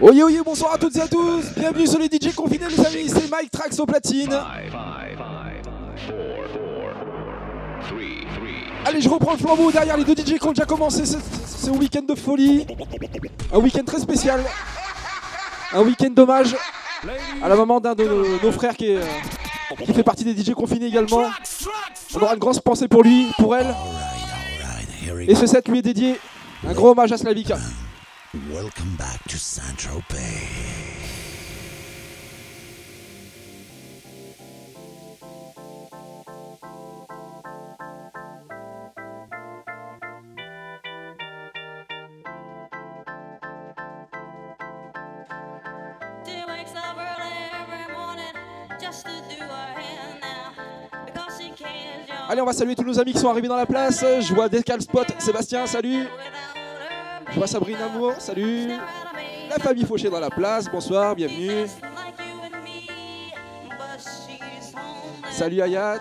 Oye oye, bonsoir à toutes et à tous. Bienvenue sur les DJ confinés, les amis. C'est Mike Trax au platine. Allez, je reprends le flambeau derrière les deux DJ qui ont déjà commencé ce, ce week-end de folie. Un week-end très spécial. Un week-end d'hommage à la maman d'un de nos, nos frères qui, est, euh, qui fait partie des DJ confinés également. On aura une grosse pensée pour lui, pour elle. Et ce set lui est dédié. Un gros hommage à Slavica. Welcome back to Allez, on va saluer tous nos amis qui sont arrivés dans la place. Je vois Descal Spot, Sébastien, salut. Je vois Sabrine Amour, salut. La famille Fauché dans la place, bonsoir, bienvenue. Salut Ayat.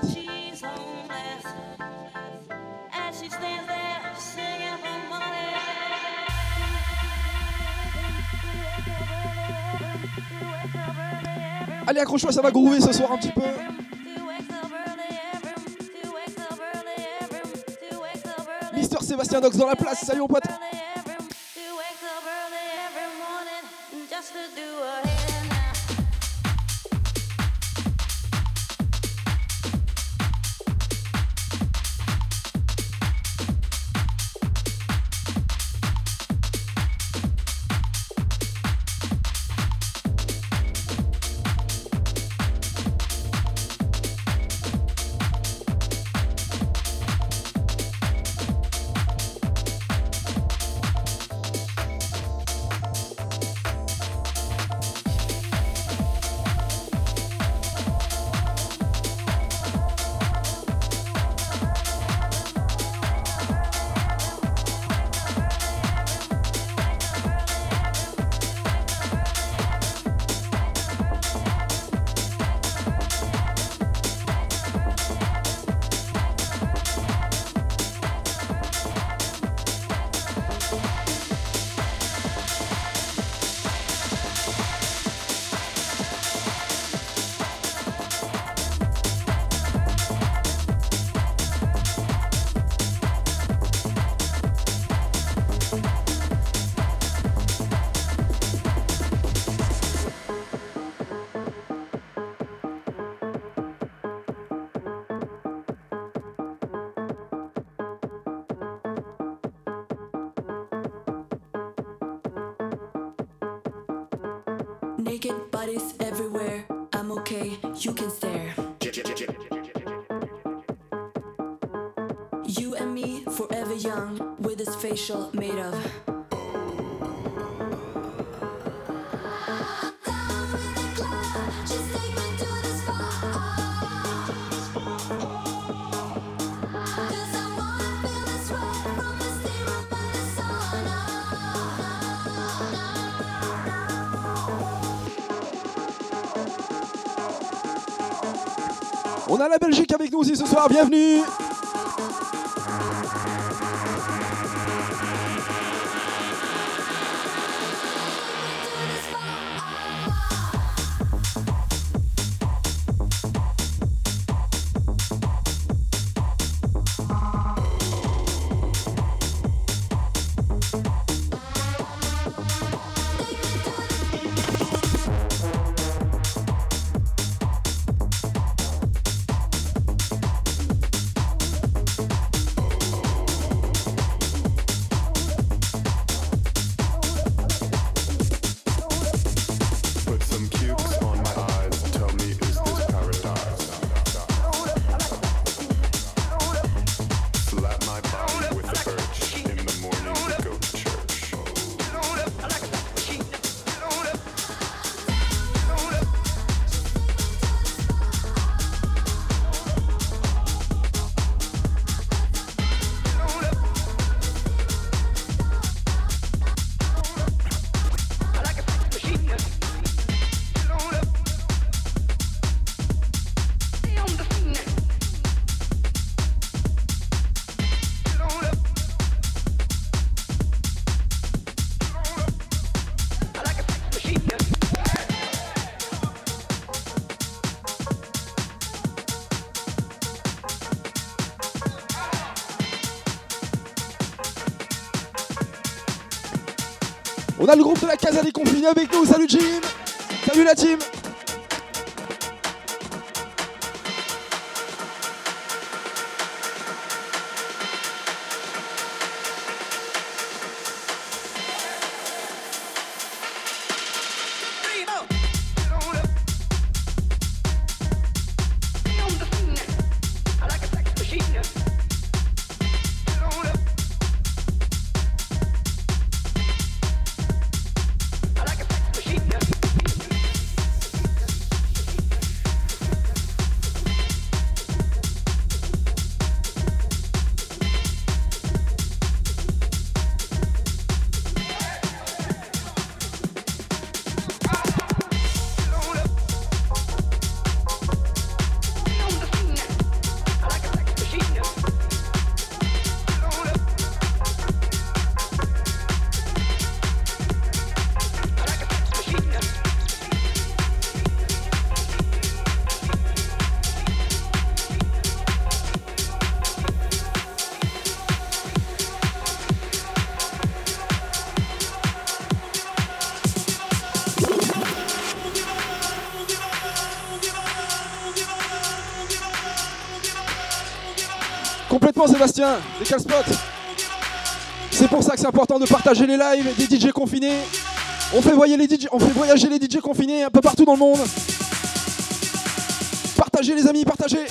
Allez, accroche-toi, ça va groover ce soir un petit peu. Mister Sébastien Dox dans la place, salut mon pote. to do. On a la Belgique avec nous aussi ce soir, bienvenue. Le groupe de la Casa des Confinés avec nous. Salut Jim. Salut la team. Sébastien, décale spot. C'est pour ça que c'est important de partager les lives des DJ confinés. On fait, voyager les DJ, on fait voyager les DJ confinés un peu partout dans le monde. Partagez les amis, partagez.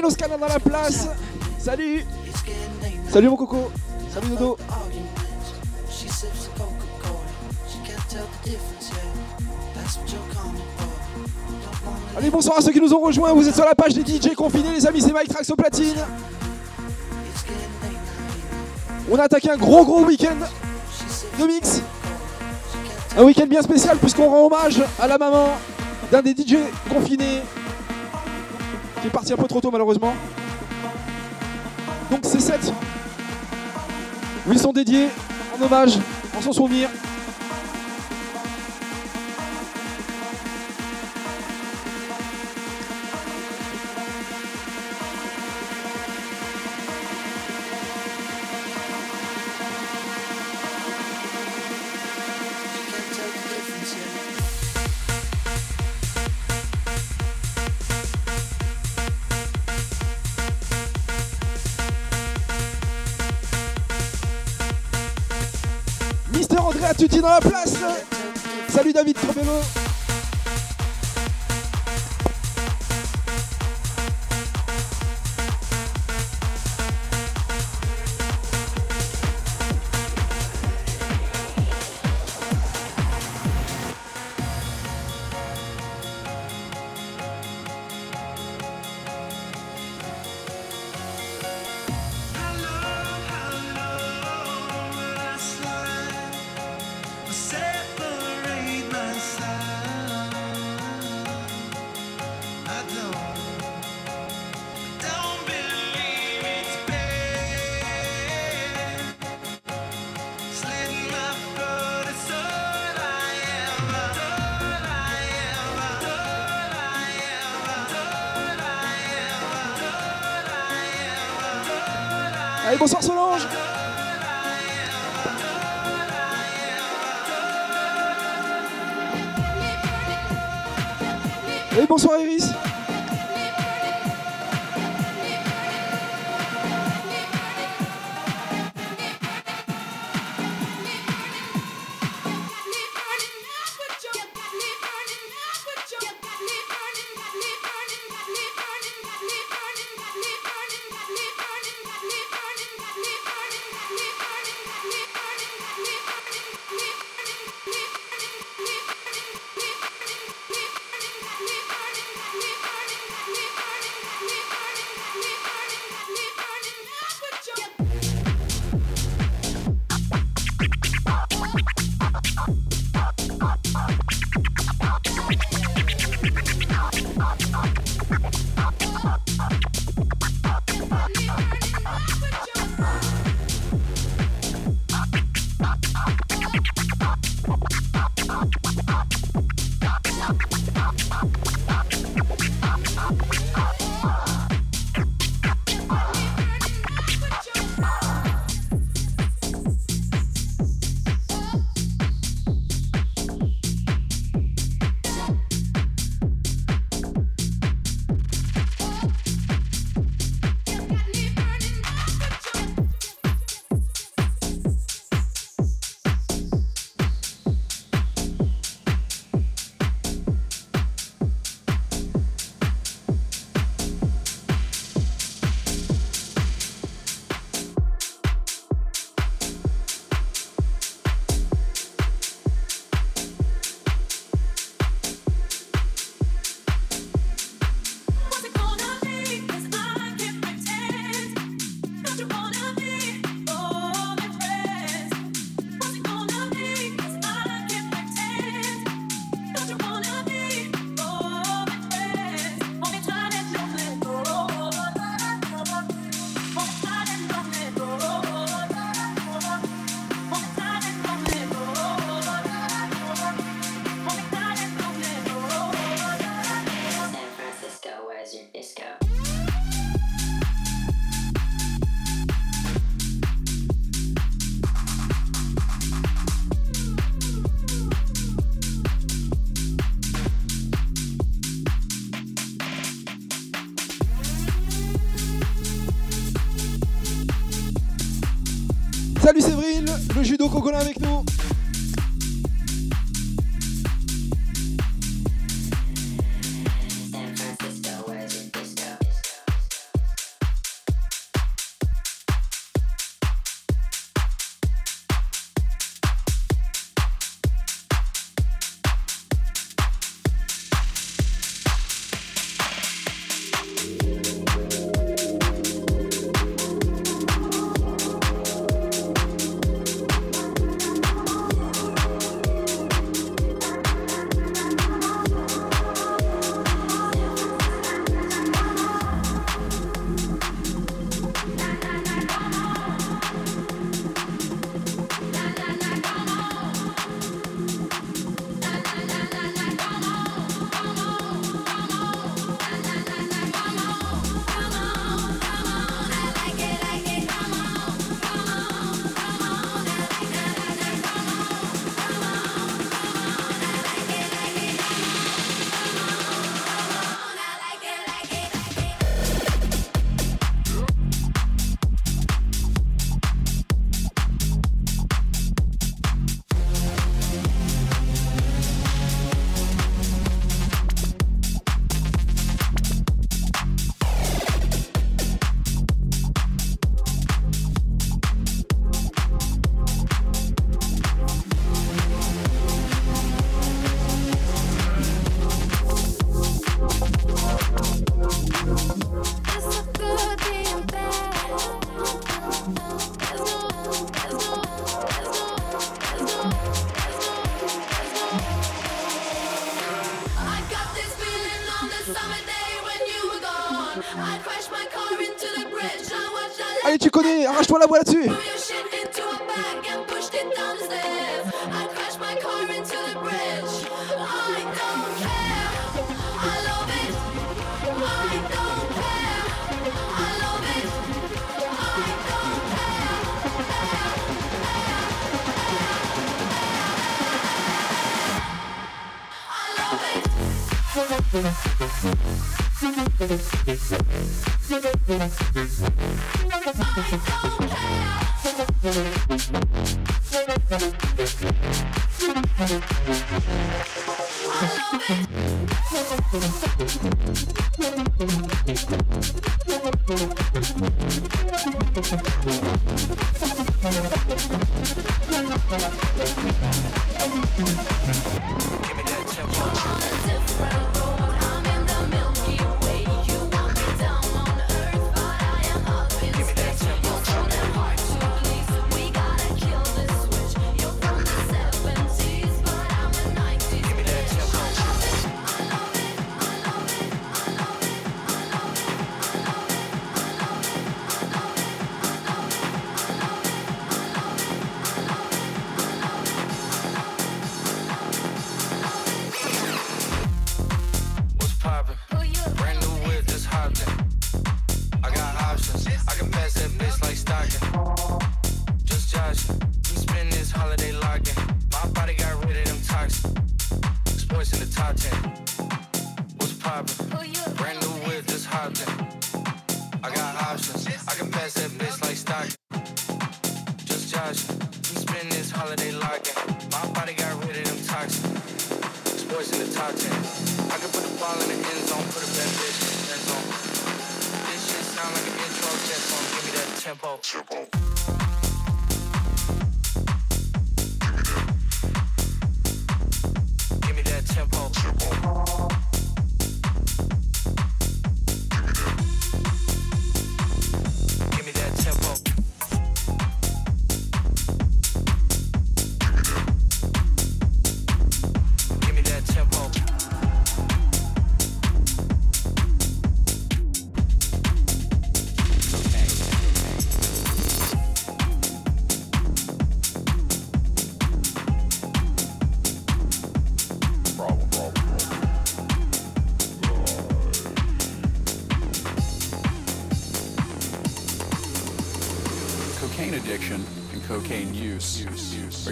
Dans la place. Salut. Salut mon coco. Salut Dodo. Allez, bonsoir à ceux qui nous ont rejoints. Vous êtes sur la page des DJ confinés, les amis. C'est Mike Trax au platine. On a attaqué un gros gros week-end de mix. Un week-end bien spécial puisqu'on rend hommage à la maman d'un des DJ confinés qui est parti un peu trop tôt malheureusement. Donc ces 7 où ils sont dédiés en hommage, en son souvenir. 食べる Allez, bonsoir Solange. Et bonsoir Iris.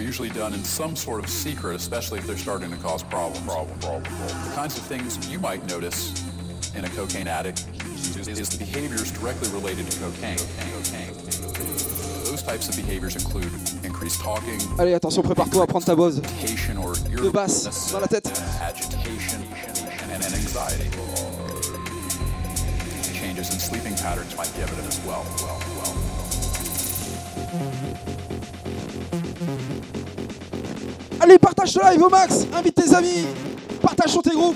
Usually done in some sort of secret, especially if they're starting to cause problems. Problem, problem, problem. The kinds of things you might notice in a cocaine addict is, is the behaviors directly related to cocaine. cocaine. Those types of behaviors include increased talking, Allez, attention, prépare-toi à prendre ta bose. communication, or De basse, dans la tête. agitation and anxiety. Changes in sleeping patterns might be evident as well. well, well. Allez, partage ce live au max. Invite tes amis. Partage sur tes groupes.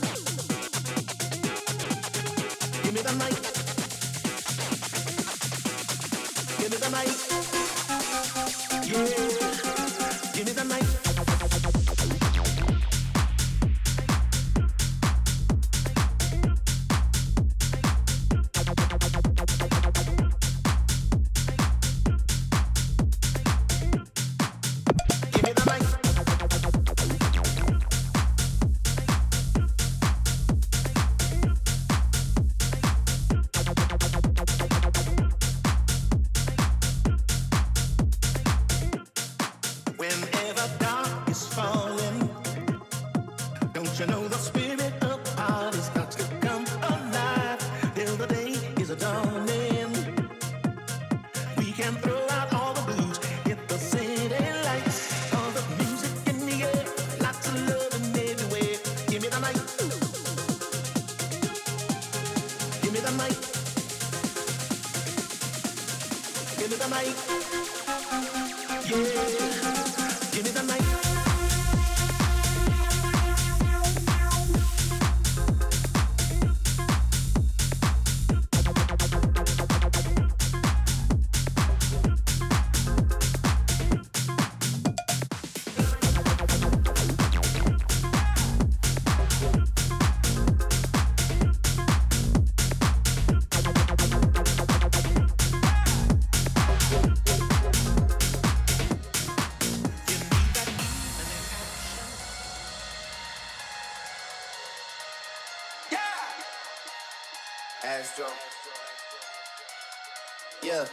Yeah,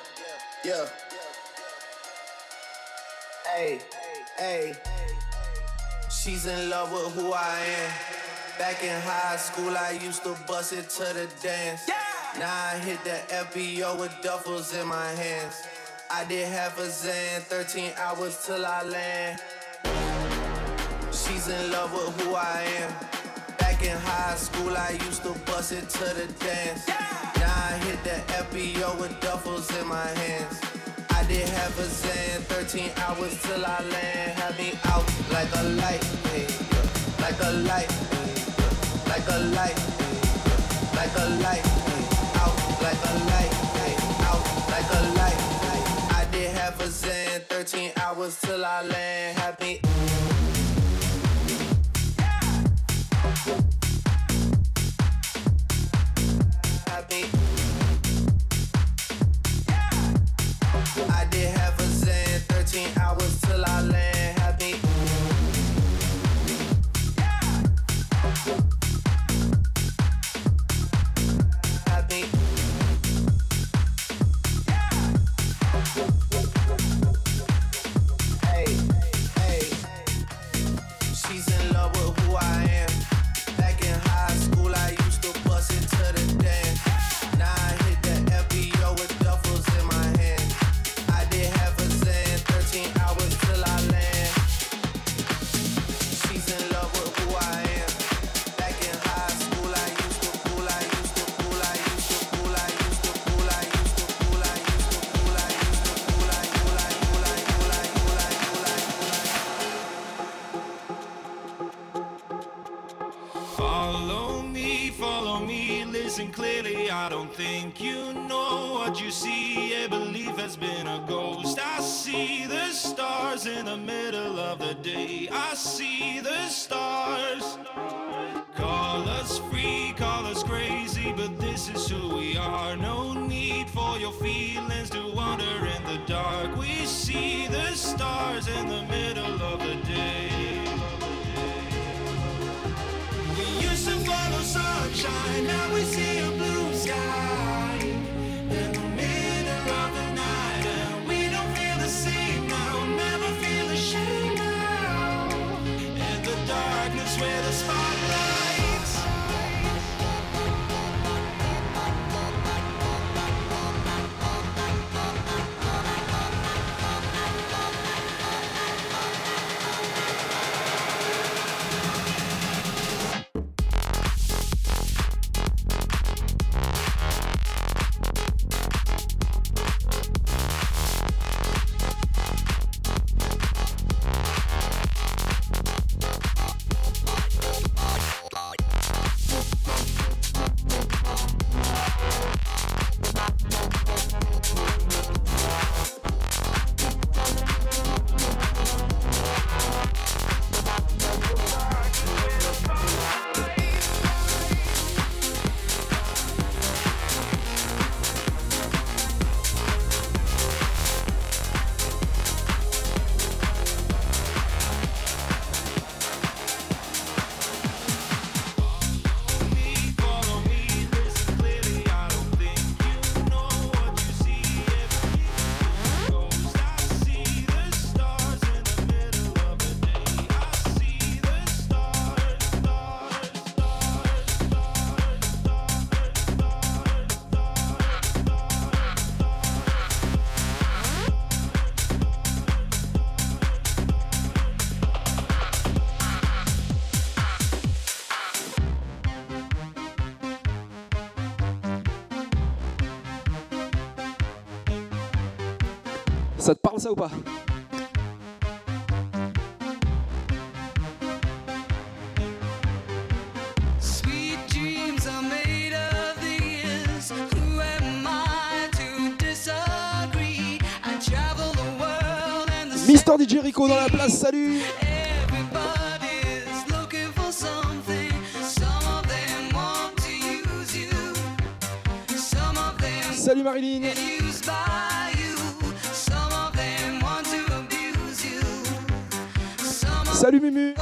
yeah. Hey, hey. She's in love with who I am. Back in high school, I used to bust it to the dance. Now I hit the FBO with duffels in my hands. I did half a Zan, 13 hours till I land. She's in love with who I am. Back in high school, I used to bust it to the dance. I hit the FBO with duffels in my hands. I did half a Zan, 13 hours till I land. Had me out like a light, like a light, like a light, like a light, out like a light, out like a light. I did half a Zan, 13 hours till I land. Had me. I don't think you know what you see. A belief has been a ghost. I see the stars in the middle of the day. I see the stars. Call us free, call us crazy, but this is who we are. No need for your feelings to wander in the dark. We see the stars in the middle of the day. We used to follow sunshine, now we see world and the Mister DJ Rico dans la place, salut. Everybody's looking Salut Mumu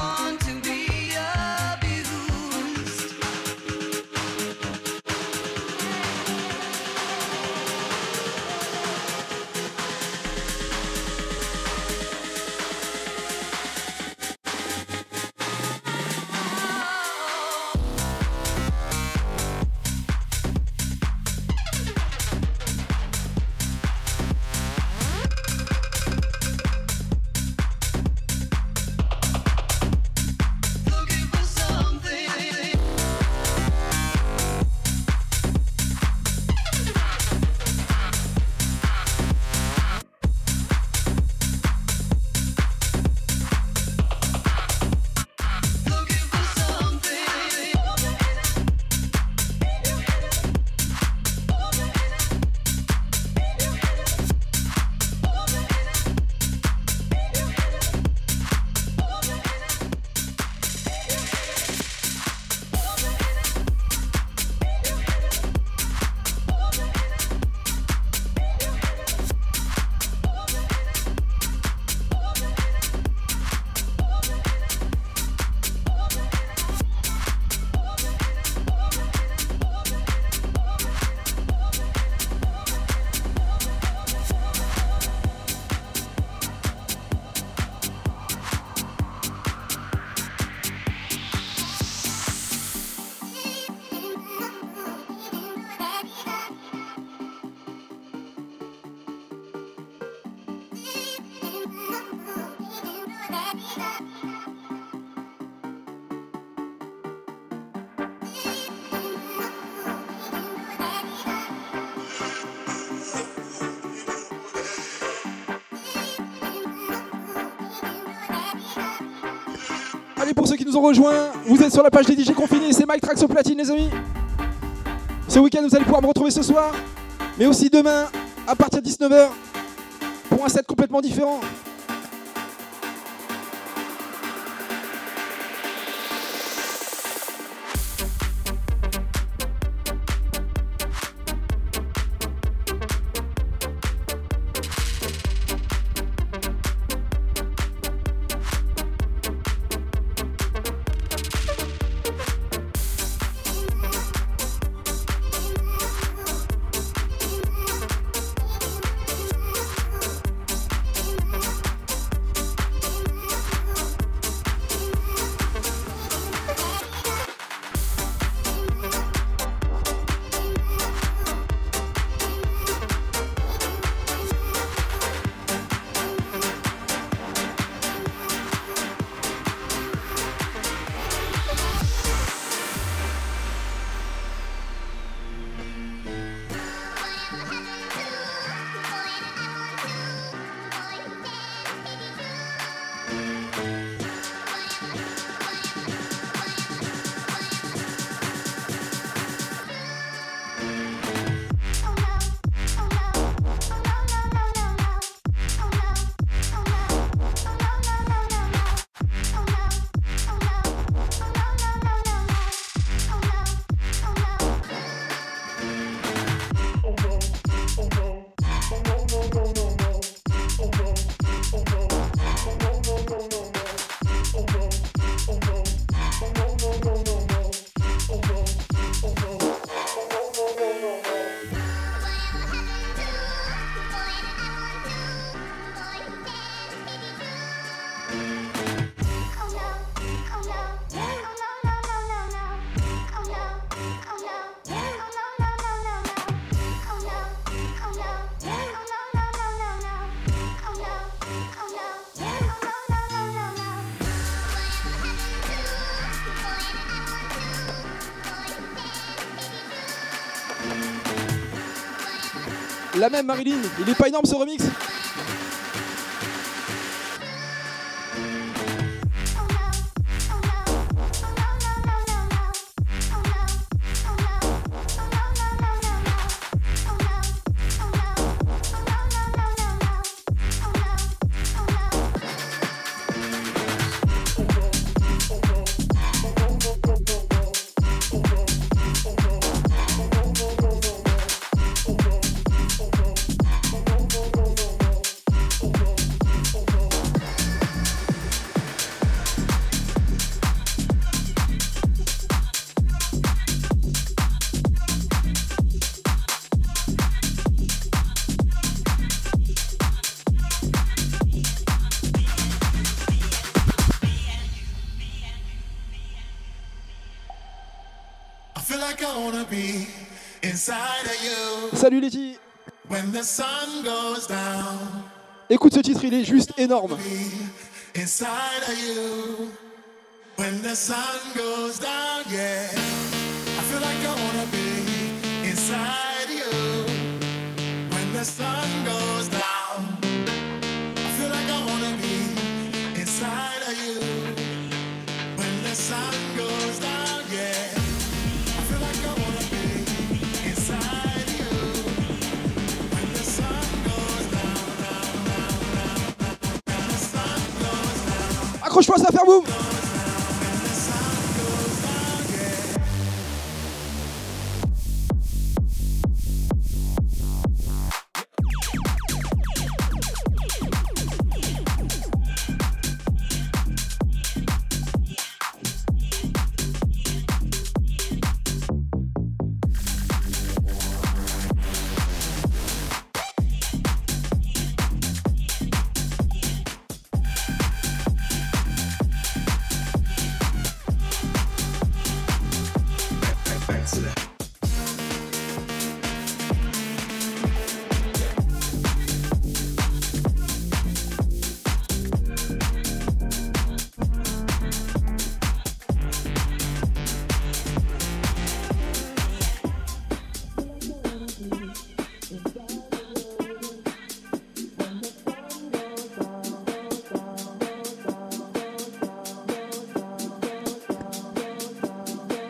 nous ont rejoints, vous êtes sur la page des DJ confinés, c'est Mike Trax au platine, les amis. Ce week-end, vous allez pouvoir me retrouver ce soir, mais aussi demain, à partir de 19h, pour un set complètement différent. La même Marilyn, il est pas énorme ce remix Écoute ce titre, il est juste énorme. inside of you. When the sun goes down, yeah. I feel like I wanna be inside you. When the sun goes down, I feel like I wanna be inside of you. When the sun Accroche-toi, ça va faire boum.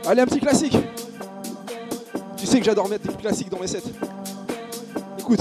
Allez, un petit classique. Tu sais que j'adore mettre des classiques dans mes sets. Écoute.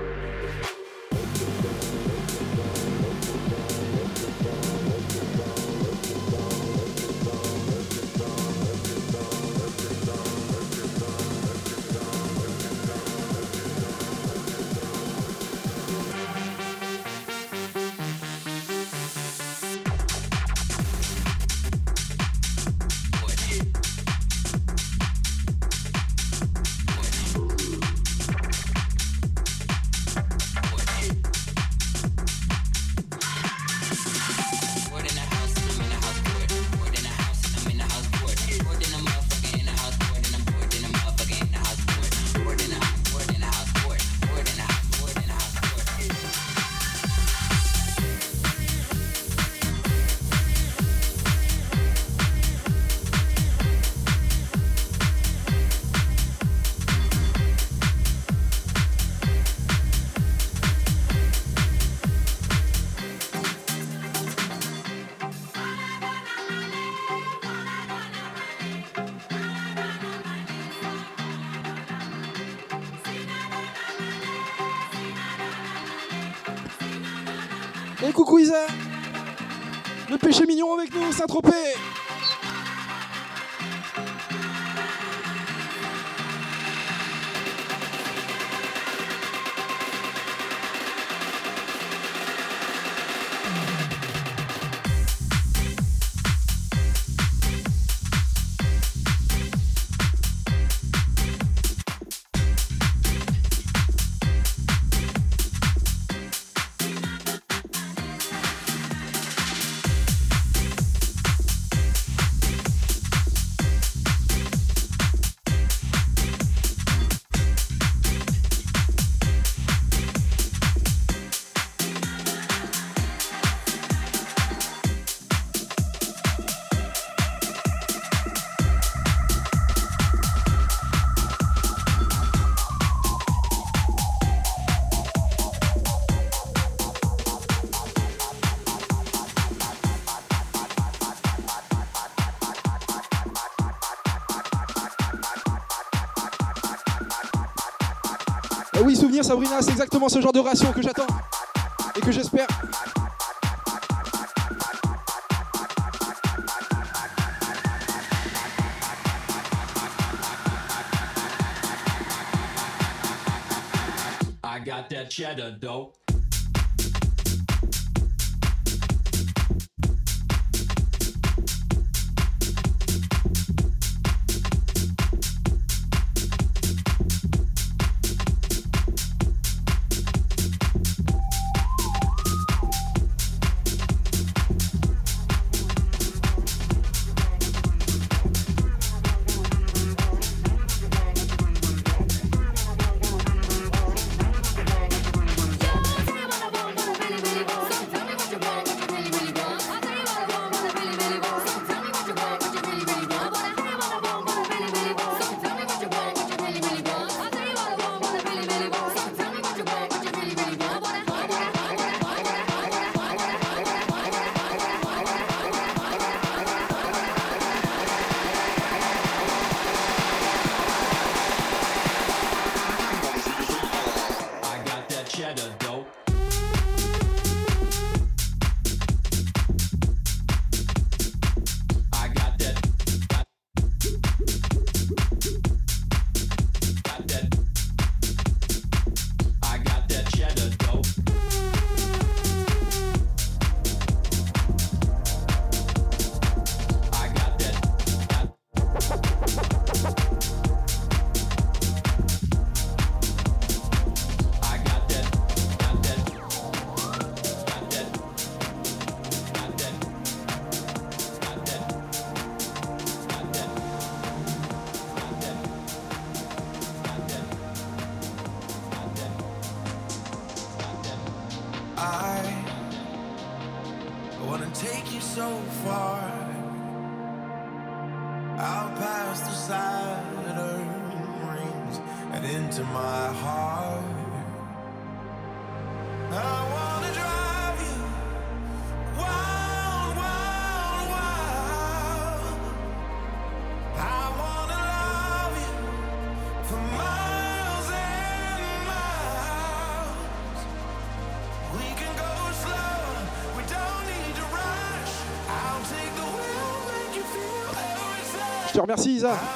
Le péché mignon avec nous, Saint-Tropez. Sabrina, c'est exactement ce genre de ration que j'attends et que j'espère. I got that cheddar dough. te remercie Isa.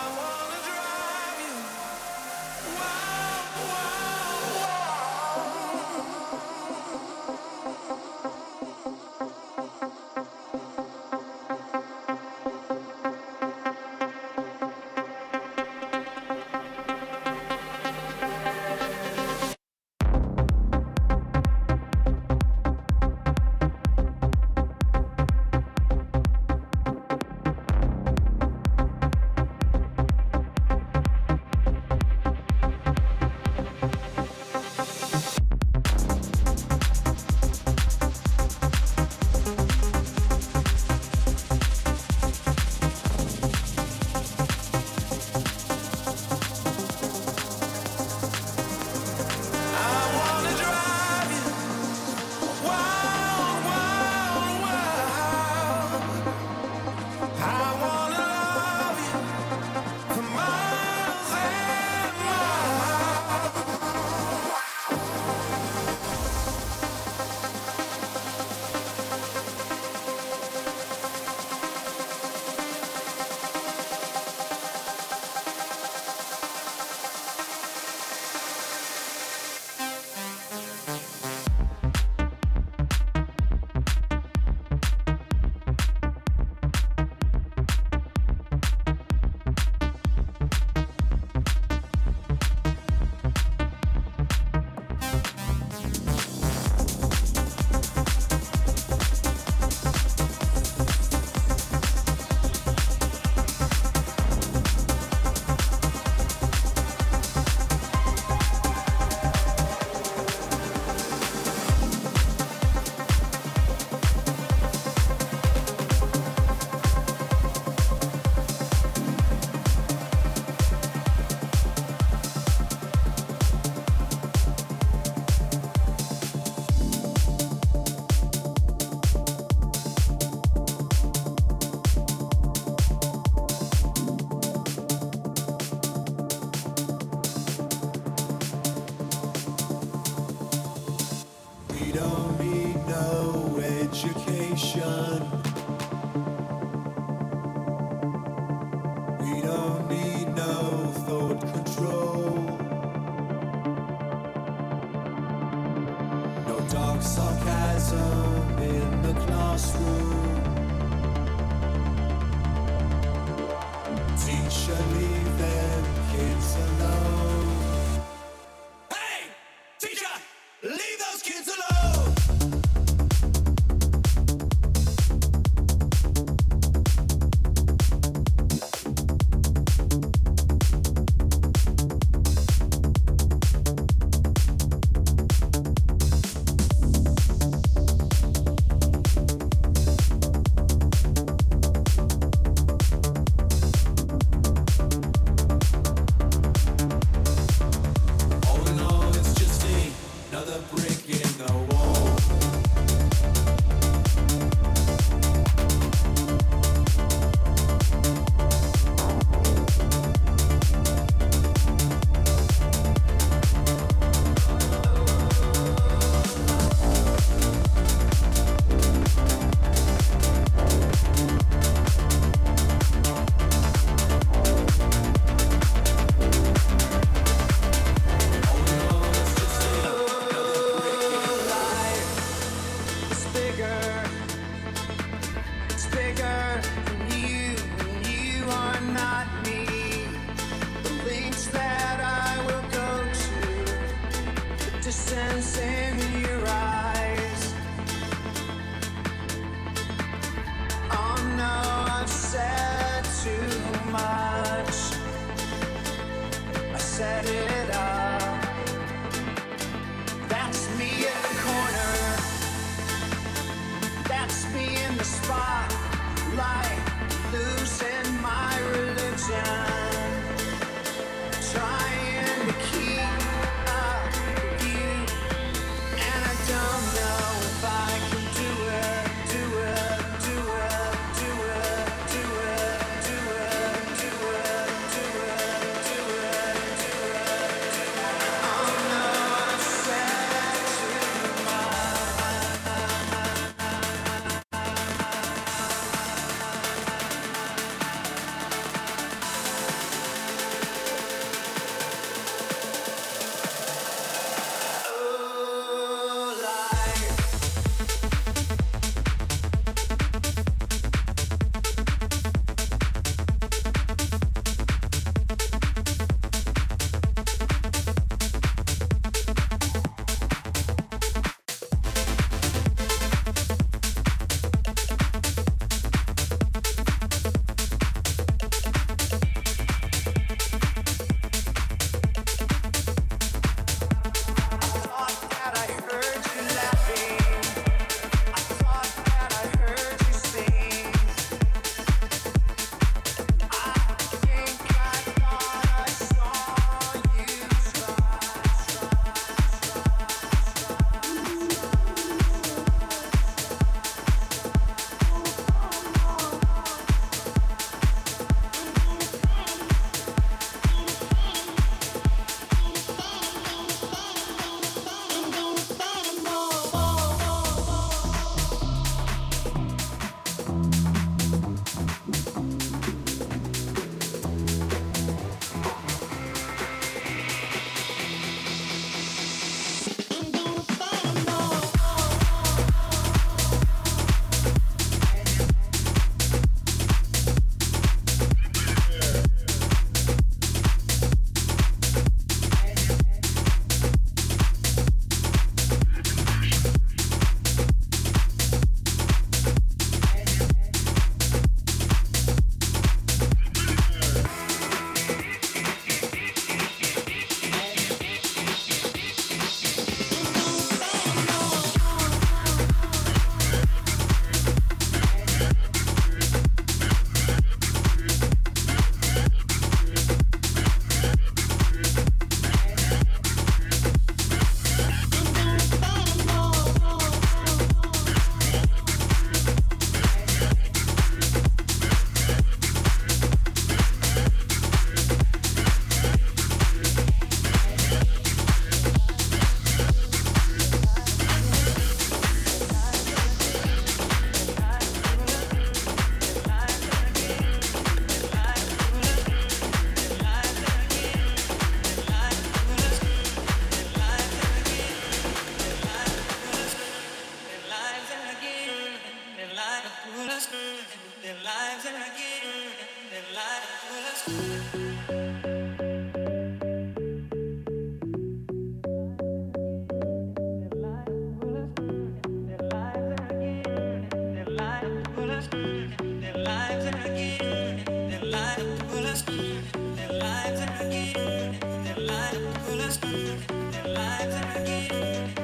again, their lives are again, their lives are again.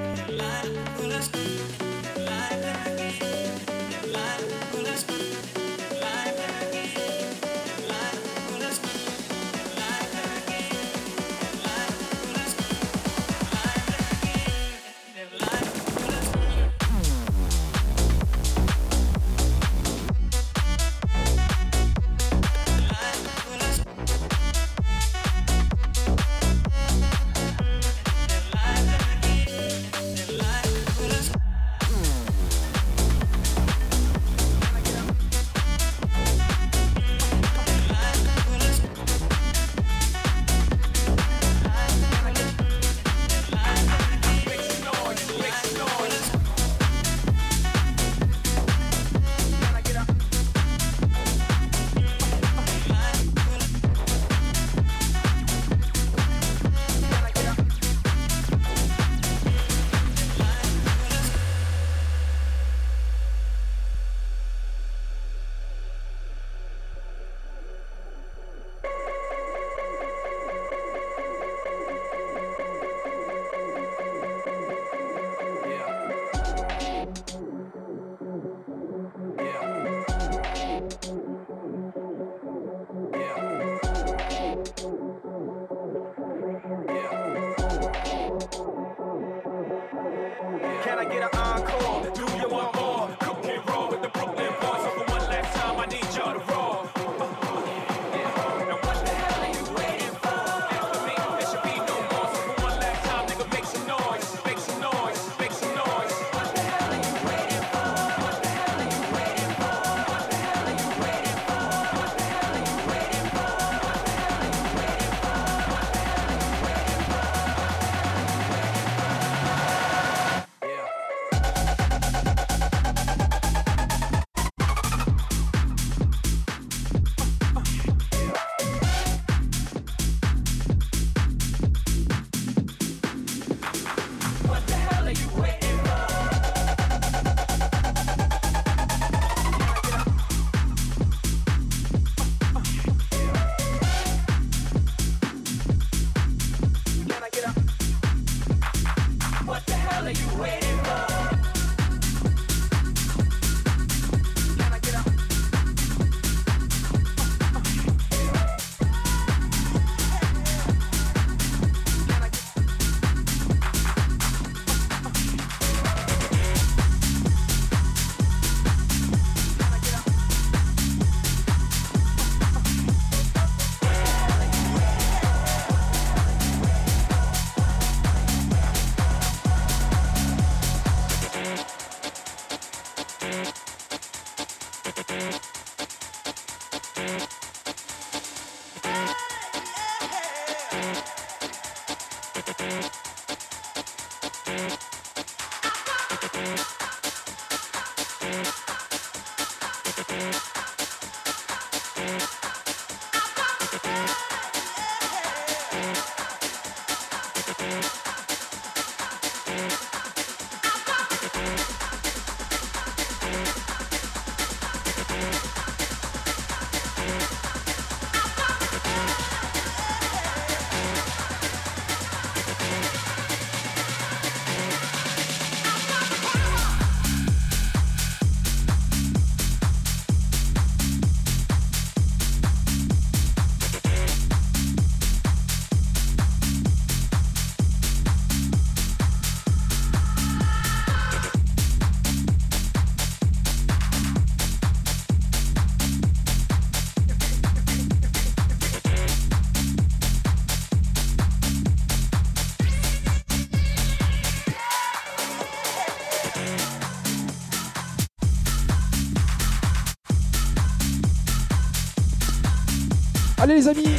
Allez les amis,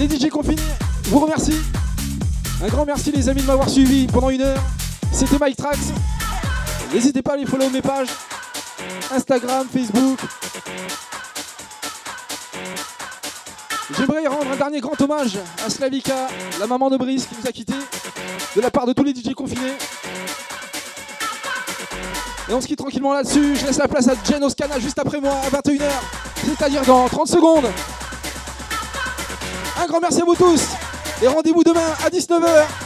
les DJ confinés, vous remercie. Un grand merci les amis de m'avoir suivi pendant une heure. C'était Mike Trax. N'hésitez pas à aller follow mes pages. Instagram, Facebook. J'aimerais rendre un dernier grand hommage à Slavika, la maman de Brice qui nous a quittés, de la part de tous les DJ confinés. Et on se quitte tranquillement là-dessus. Je laisse la place à Jen Oscana juste après moi à 21h, c'est-à-dire dans 30 secondes. Grand merci à vous tous. Et rendez-vous demain à 19h